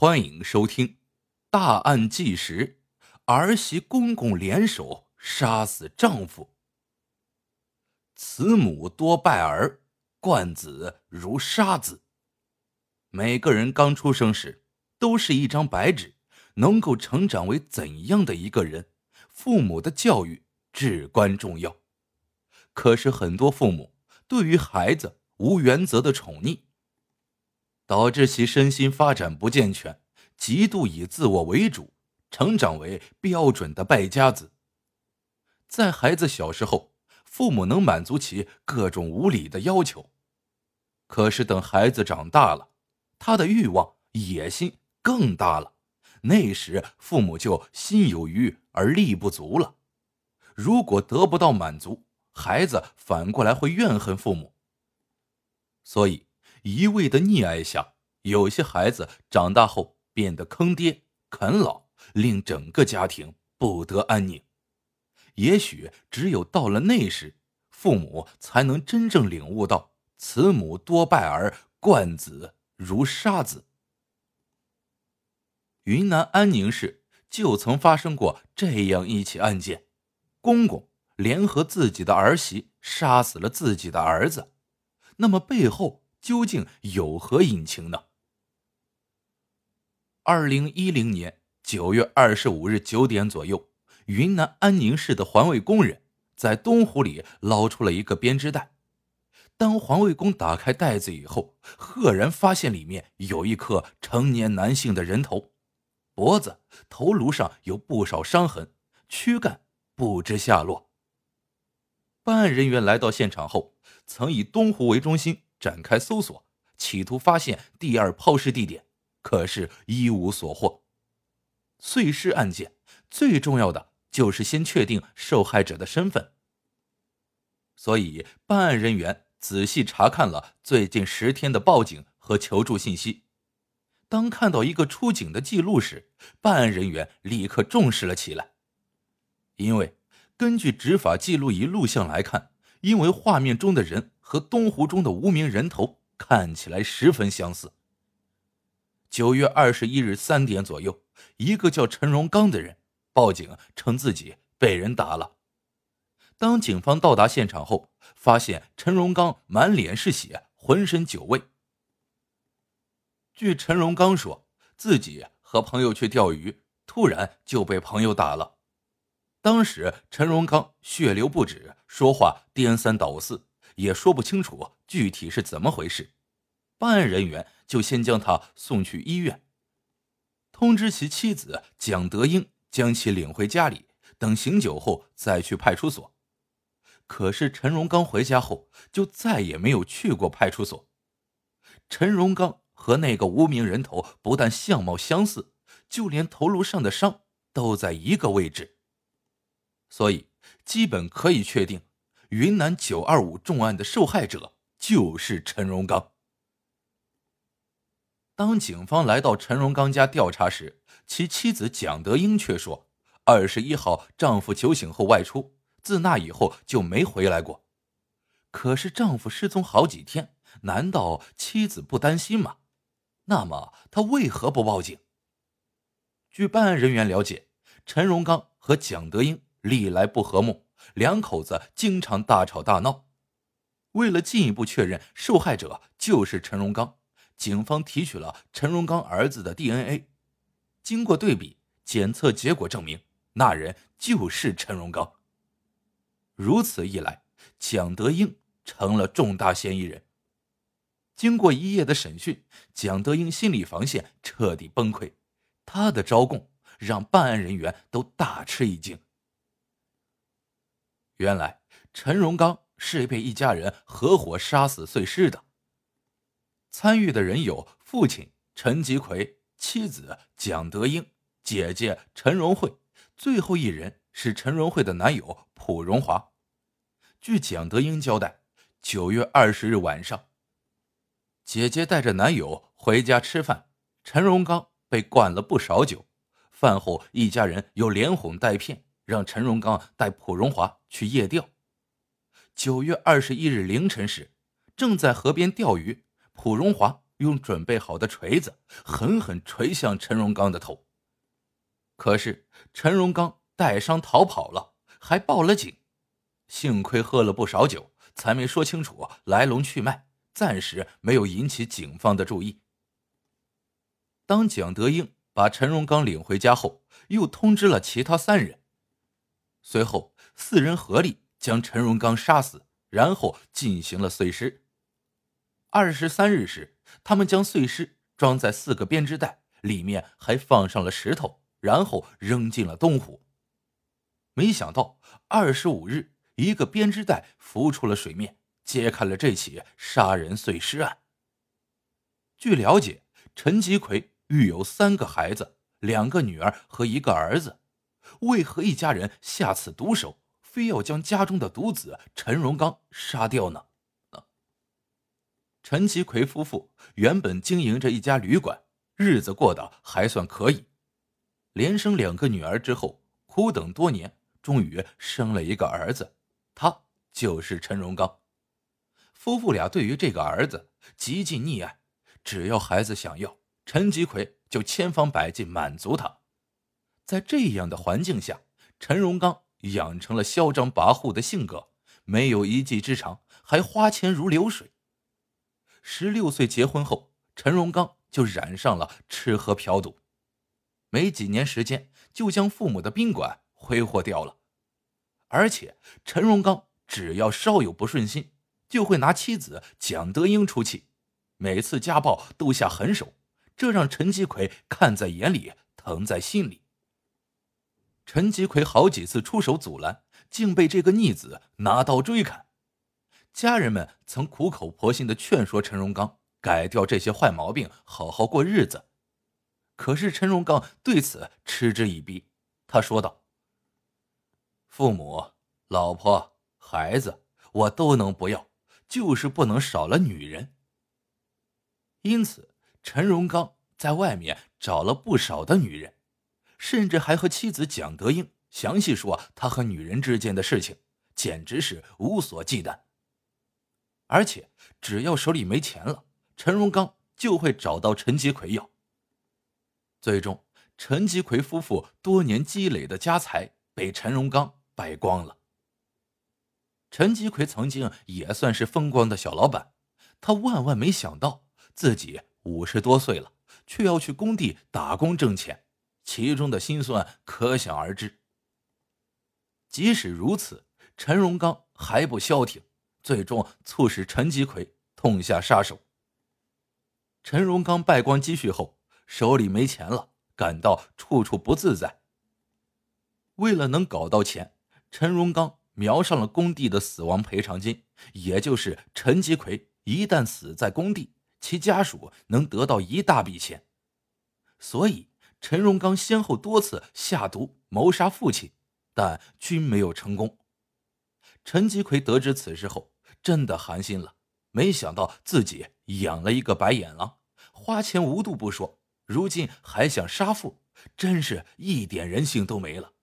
欢迎收听《大案纪实》，儿媳公公联手杀死丈夫。慈母多败儿，惯子如杀子。每个人刚出生时都是一张白纸，能够成长为怎样的一个人，父母的教育至关重要。可是很多父母对于孩子无原则的宠溺。导致其身心发展不健全，极度以自我为主，成长为标准的败家子。在孩子小时候，父母能满足其各种无理的要求，可是等孩子长大了，他的欲望、野心更大了，那时父母就心有余而力不足了。如果得不到满足，孩子反过来会怨恨父母。所以。一味的溺爱下，有些孩子长大后变得坑爹啃老，令整个家庭不得安宁。也许只有到了那时，父母才能真正领悟到“慈母多败儿，惯子如杀子”。云南安宁市就曾发生过这样一起案件：公公联合自己的儿媳杀死了自己的儿子。那么背后？究竟有何隐情呢？二零一零年九月二十五日九点左右，云南安宁市的环卫工人在东湖里捞出了一个编织袋。当环卫工打开袋子以后，赫然发现里面有一颗成年男性的人头，脖子、头颅上有不少伤痕，躯干不知下落。办案人员来到现场后，曾以东湖为中心。展开搜索，企图发现第二抛尸地点，可是一无所获。碎尸案件最重要的就是先确定受害者的身份，所以办案人员仔细查看了最近十天的报警和求助信息。当看到一个出警的记录时，办案人员立刻重视了起来，因为根据执法记录仪录像来看，因为画面中的人。和东湖中的无名人头看起来十分相似。九月二十一日三点左右，一个叫陈荣刚的人报警称自己被人打了。当警方到达现场后，发现陈荣刚满脸是血，浑身酒味。据陈荣刚说，自己和朋友去钓鱼，突然就被朋友打了。当时陈荣刚血流不止，说话颠三倒四。也说不清楚具体是怎么回事，办案人员就先将他送去医院，通知其妻子蒋德英将其领回家里，等醒酒后再去派出所。可是陈荣刚回家后就再也没有去过派出所。陈荣刚和那个无名人头不但相貌相似，就连头颅上的伤都在一个位置，所以基本可以确定。云南九二五重案的受害者就是陈荣刚。当警方来到陈荣刚家调查时，其妻子蒋德英却说，二十一号丈夫酒醒后外出，自那以后就没回来过。可是丈夫失踪好几天，难道妻子不担心吗？那么他为何不报警？据办案人员了解，陈荣刚和蒋德英历来不和睦。两口子经常大吵大闹，为了进一步确认受害者就是陈荣刚，警方提取了陈荣刚儿子的 DNA，经过对比，检测结果证明那人就是陈荣刚。如此一来，蒋德英成了重大嫌疑人。经过一夜的审讯，蒋德英心理防线彻底崩溃，他的招供让办案人员都大吃一惊。原来陈荣刚是被一家人合伙杀死碎尸的。参与的人有父亲陈吉奎、妻子蒋德英、姐姐陈荣慧，最后一人是陈荣慧的男友蒲荣华。据蒋德英交代，九月二十日晚上，姐姐带着男友回家吃饭，陈荣刚被灌了不少酒。饭后，一家人又连哄带骗。让陈荣刚带蒲荣华去夜钓。九月二十一日凌晨时，正在河边钓鱼，蒲荣华用准备好的锤子狠狠锤向陈荣刚的头。可是陈荣刚带伤逃跑了，还报了警。幸亏喝了不少酒，才没说清楚来龙去脉，暂时没有引起警方的注意。当蒋德英把陈荣刚领回家后，又通知了其他三人。随后，四人合力将陈荣刚杀死，然后进行了碎尸。二十三日时，他们将碎尸装在四个编织袋，里面还放上了石头，然后扔进了东湖。没想到，二十五日，一个编织袋浮出了水面，揭开了这起杀人碎尸案。据了解，陈吉奎育有三个孩子，两个女儿和一个儿子。为何一家人下此毒手，非要将家中的独子陈荣刚杀掉呢？陈吉奎夫妇原本经营着一家旅馆，日子过得还算可以。连生两个女儿之后，苦等多年，终于生了一个儿子，他就是陈荣刚。夫妇俩对于这个儿子极尽溺爱，只要孩子想要，陈吉奎就千方百计满足他。在这样的环境下，陈荣刚养成了嚣张跋扈的性格，没有一技之长，还花钱如流水。十六岁结婚后，陈荣刚就染上了吃喝嫖赌，没几年时间就将父母的宾馆挥霍掉了。而且，陈荣刚只要稍有不顺心，就会拿妻子蒋德英出气，每次家暴都下狠手，这让陈吉奎看在眼里，疼在心里。陈吉奎好几次出手阻拦，竟被这个逆子拿刀追砍。家人们曾苦口婆心的劝说陈荣刚改掉这些坏毛病，好好过日子。可是陈荣刚对此嗤之以鼻。他说道：“父母、老婆、孩子，我都能不要，就是不能少了女人。”因此，陈荣刚在外面找了不少的女人。甚至还和妻子蒋德英详细说他和女人之间的事情，简直是无所忌惮。而且只要手里没钱了，陈荣刚就会找到陈吉奎要。最终，陈吉奎夫妇多年积累的家财被陈荣刚败光了。陈吉奎曾经也算是风光的小老板，他万万没想到自己五十多岁了，却要去工地打工挣钱。其中的心酸可想而知。即使如此，陈荣刚还不消停，最终促使陈吉奎痛下杀手。陈荣刚败光积蓄后，手里没钱了，感到处处不自在。为了能搞到钱，陈荣刚瞄上了工地的死亡赔偿金，也就是陈吉奎一旦死在工地，其家属能得到一大笔钱，所以。陈荣刚先后多次下毒谋杀父亲，但均没有成功。陈吉奎得知此事后，真的寒心了。没想到自己养了一个白眼狼，花钱无度不说，如今还想杀父，真是一点人性都没了。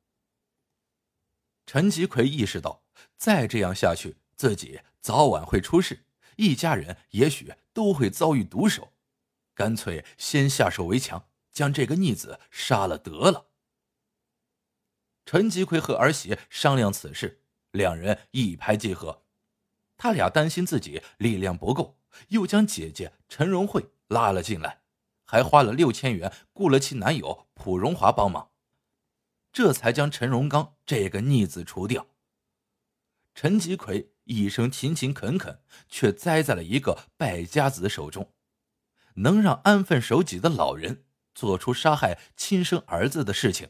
陈吉奎意识到，再这样下去，自己早晚会出事，一家人也许都会遭遇毒手，干脆先下手为强。将这个逆子杀了得了。陈吉奎和儿媳商量此事，两人一拍即合。他俩担心自己力量不够，又将姐姐陈荣慧拉了进来，还花了六千元雇了其男友蒲荣华帮忙，这才将陈荣刚这个逆子除掉。陈吉奎一生勤勤恳恳，却栽在了一个败家子手中，能让安分守己的老人。做出杀害亲生儿子的事情，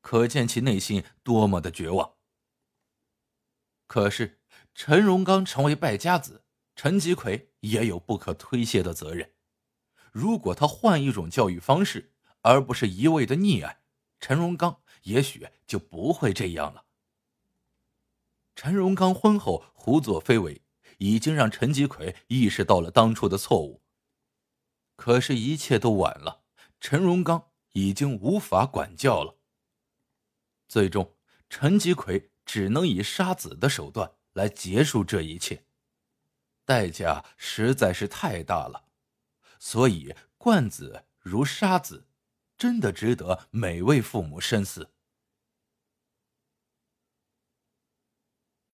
可见其内心多么的绝望。可是陈荣刚成为败家子，陈吉奎也有不可推卸的责任。如果他换一种教育方式，而不是一味的溺爱，陈荣刚也许就不会这样了。陈荣刚婚后胡作非为，已经让陈吉奎意识到了当初的错误。可是，一切都晚了。陈荣刚已经无法管教了。最终，陈吉奎只能以杀子的手段来结束这一切，代价实在是太大了。所以惯子如杀子，真的值得每位父母深思。